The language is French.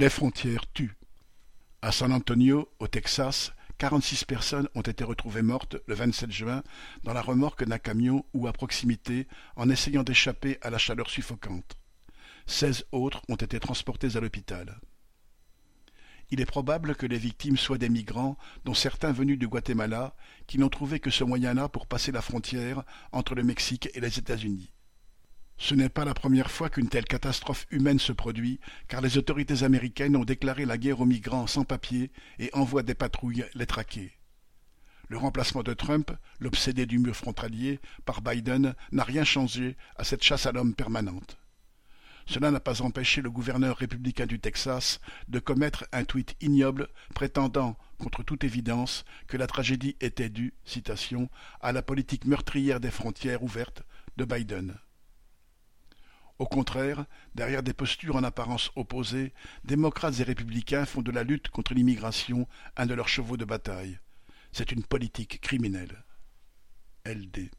Les frontières tuent. À San Antonio, au Texas, quarante-six personnes ont été retrouvées mortes le 27 juin dans la remorque d'un camion ou à proximité en essayant d'échapper à la chaleur suffocante. Seize autres ont été transportés à l'hôpital. Il est probable que les victimes soient des migrants, dont certains venus du Guatemala, qui n'ont trouvé que ce moyen-là pour passer la frontière entre le Mexique et les États-Unis. Ce n'est pas la première fois qu'une telle catastrophe humaine se produit, car les autorités américaines ont déclaré la guerre aux migrants sans papier et envoient des patrouilles les traquer. Le remplacement de Trump, l'obsédé du mur frontalier, par Biden n'a rien changé à cette chasse à l'homme permanente. Cela n'a pas empêché le gouverneur républicain du Texas de commettre un tweet ignoble prétendant, contre toute évidence, que la tragédie était due, à la politique meurtrière des frontières ouvertes de Biden. Au contraire, derrière des postures en apparence opposées, démocrates et républicains font de la lutte contre l'immigration un de leurs chevaux de bataille. C'est une politique criminelle. LD.